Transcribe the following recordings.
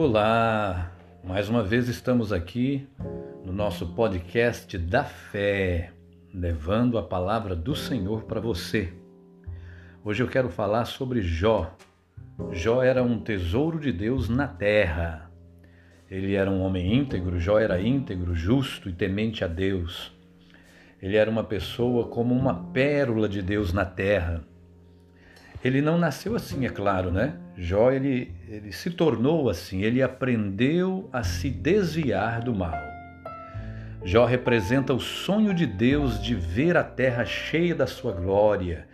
Olá! Mais uma vez estamos aqui no nosso podcast da fé, levando a palavra do Senhor para você. Hoje eu quero falar sobre Jó. Jó era um tesouro de Deus na terra. Ele era um homem íntegro, Jó era íntegro, justo e temente a Deus. Ele era uma pessoa como uma pérola de Deus na terra. Ele não nasceu assim, é claro, né? Jó ele, ele se tornou assim, ele aprendeu a se desviar do mal. Jó representa o sonho de Deus de ver a terra cheia da sua glória,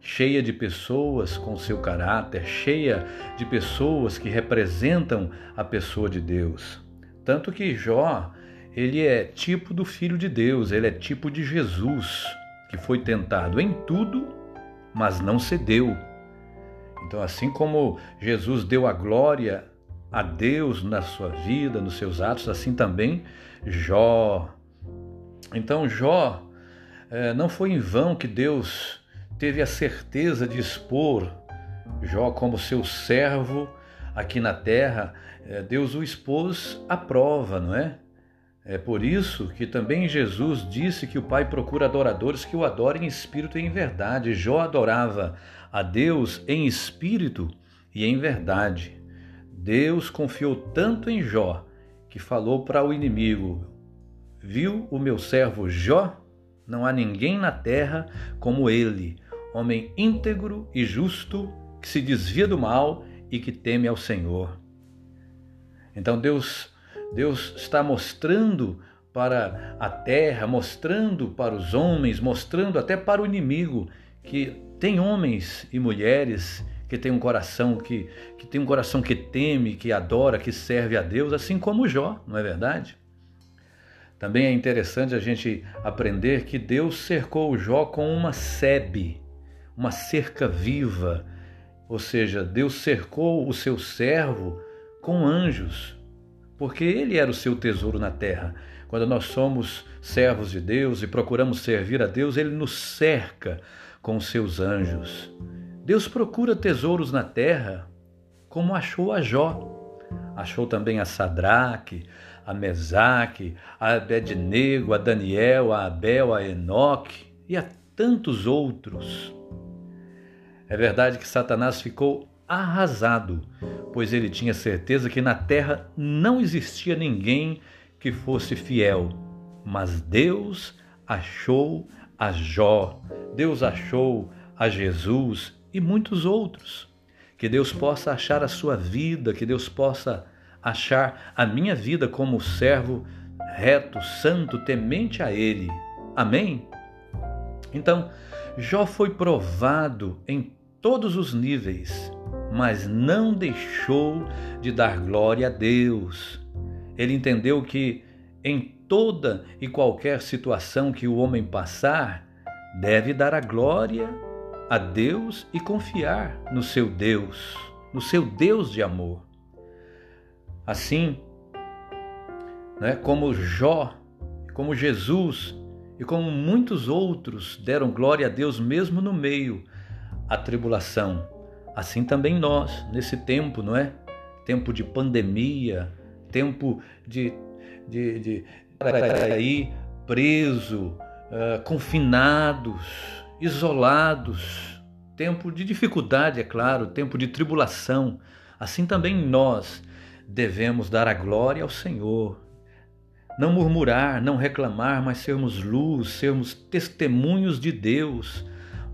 cheia de pessoas com seu caráter, cheia de pessoas que representam a pessoa de Deus. Tanto que Jó, ele é tipo do filho de Deus, ele é tipo de Jesus, que foi tentado em tudo, mas não cedeu então, assim como Jesus deu a glória a Deus na sua vida, nos seus atos, assim também Jó. Então, Jó, é, não foi em vão que Deus teve a certeza de expor Jó como seu servo aqui na terra. É, Deus o expôs à prova, não é? É por isso que também Jesus disse que o Pai procura adoradores que o adorem em espírito e em verdade. Jó adorava a Deus em espírito e em verdade. Deus confiou tanto em Jó que falou para o inimigo: Viu o meu servo Jó? Não há ninguém na terra como ele, homem íntegro e justo, que se desvia do mal e que teme ao Senhor. Então Deus Deus está mostrando para a terra, mostrando para os homens, mostrando até para o inimigo que tem homens e mulheres que têm um coração que, que tem um coração que teme, que adora, que serve a Deus, assim como Jó, não é verdade? Também é interessante a gente aprender que Deus cercou Jó com uma sebe, uma cerca viva, ou seja, Deus cercou o seu servo com anjos, porque ele era o seu tesouro na terra. Quando nós somos servos de Deus e procuramos servir a Deus, ele nos cerca com seus anjos. Deus procura tesouros na terra, como achou a Jó. Achou também a Sadraque, a Mesaque, a Abednego, a Daniel, a Abel, a Enoque e a tantos outros. É verdade que Satanás ficou arrasado, pois ele tinha certeza que na terra não existia ninguém que fosse fiel. Mas Deus achou a Jó, Deus achou a Jesus e muitos outros. Que Deus possa achar a sua vida, que Deus possa achar a minha vida como servo reto, santo, temente a Ele. Amém? Então, Jó foi provado em todos os níveis mas não deixou de dar glória a Deus. Ele entendeu que em toda e qualquer situação que o homem passar, deve dar a glória a Deus e confiar no seu Deus, no seu Deus de amor. Assim, né, como Jó, como Jesus e como muitos outros deram glória a Deus mesmo no meio a tribulação, Assim também nós, nesse tempo, não é? Tempo de pandemia, tempo de, de, de aí preso, uh, confinados, isolados, tempo de dificuldade, é claro, tempo de tribulação. Assim também nós devemos dar a glória ao Senhor. Não murmurar, não reclamar, mas sermos luz, sermos testemunhos de Deus,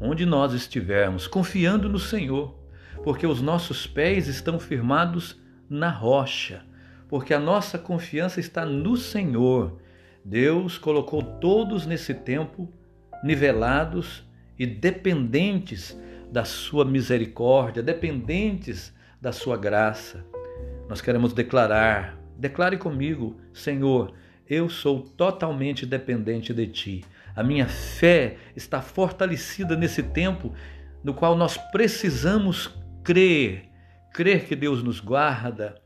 onde nós estivermos, confiando no Senhor porque os nossos pés estão firmados na rocha, porque a nossa confiança está no Senhor. Deus colocou todos nesse tempo nivelados e dependentes da sua misericórdia, dependentes da sua graça. Nós queremos declarar, declare comigo, Senhor, eu sou totalmente dependente de ti. A minha fé está fortalecida nesse tempo no qual nós precisamos crer, crer que Deus nos guarda,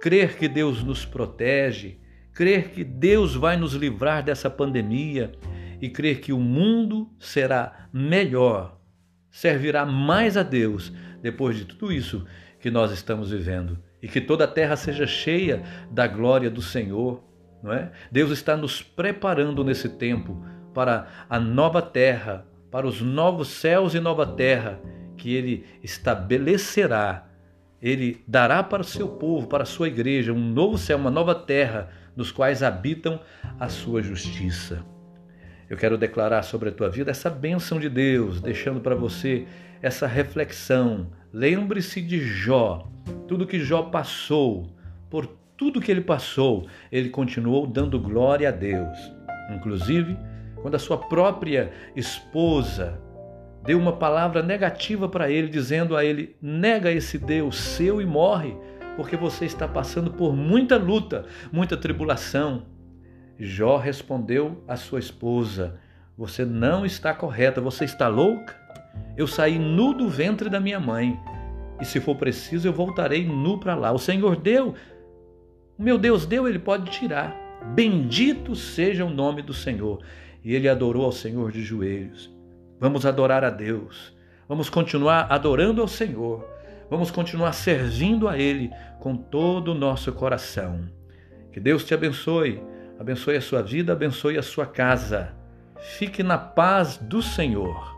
crer que Deus nos protege, crer que Deus vai nos livrar dessa pandemia e crer que o mundo será melhor, servirá mais a Deus depois de tudo isso que nós estamos vivendo e que toda a terra seja cheia da glória do Senhor, não é? Deus está nos preparando nesse tempo para a nova terra, para os novos céus e nova terra que ele estabelecerá. Ele dará para o seu povo, para a sua igreja, um novo céu, uma nova terra, nos quais habitam a sua justiça. Eu quero declarar sobre a tua vida essa bênção de Deus, deixando para você essa reflexão. Lembre-se de Jó, tudo que Jó passou, por tudo que ele passou, ele continuou dando glória a Deus. Inclusive, quando a sua própria esposa deu uma palavra negativa para ele, dizendo a ele: nega esse Deus seu e morre, porque você está passando por muita luta, muita tribulação. Jó respondeu à sua esposa: Você não está correta, você está louca? Eu saí nu do ventre da minha mãe, e se for preciso, eu voltarei nu para lá. O Senhor deu, o meu Deus deu, ele pode tirar. Bendito seja o nome do Senhor. E ele adorou ao Senhor de joelhos. Vamos adorar a Deus. Vamos continuar adorando ao Senhor. Vamos continuar servindo a Ele com todo o nosso coração. Que Deus te abençoe abençoe a sua vida, abençoe a sua casa. Fique na paz do Senhor.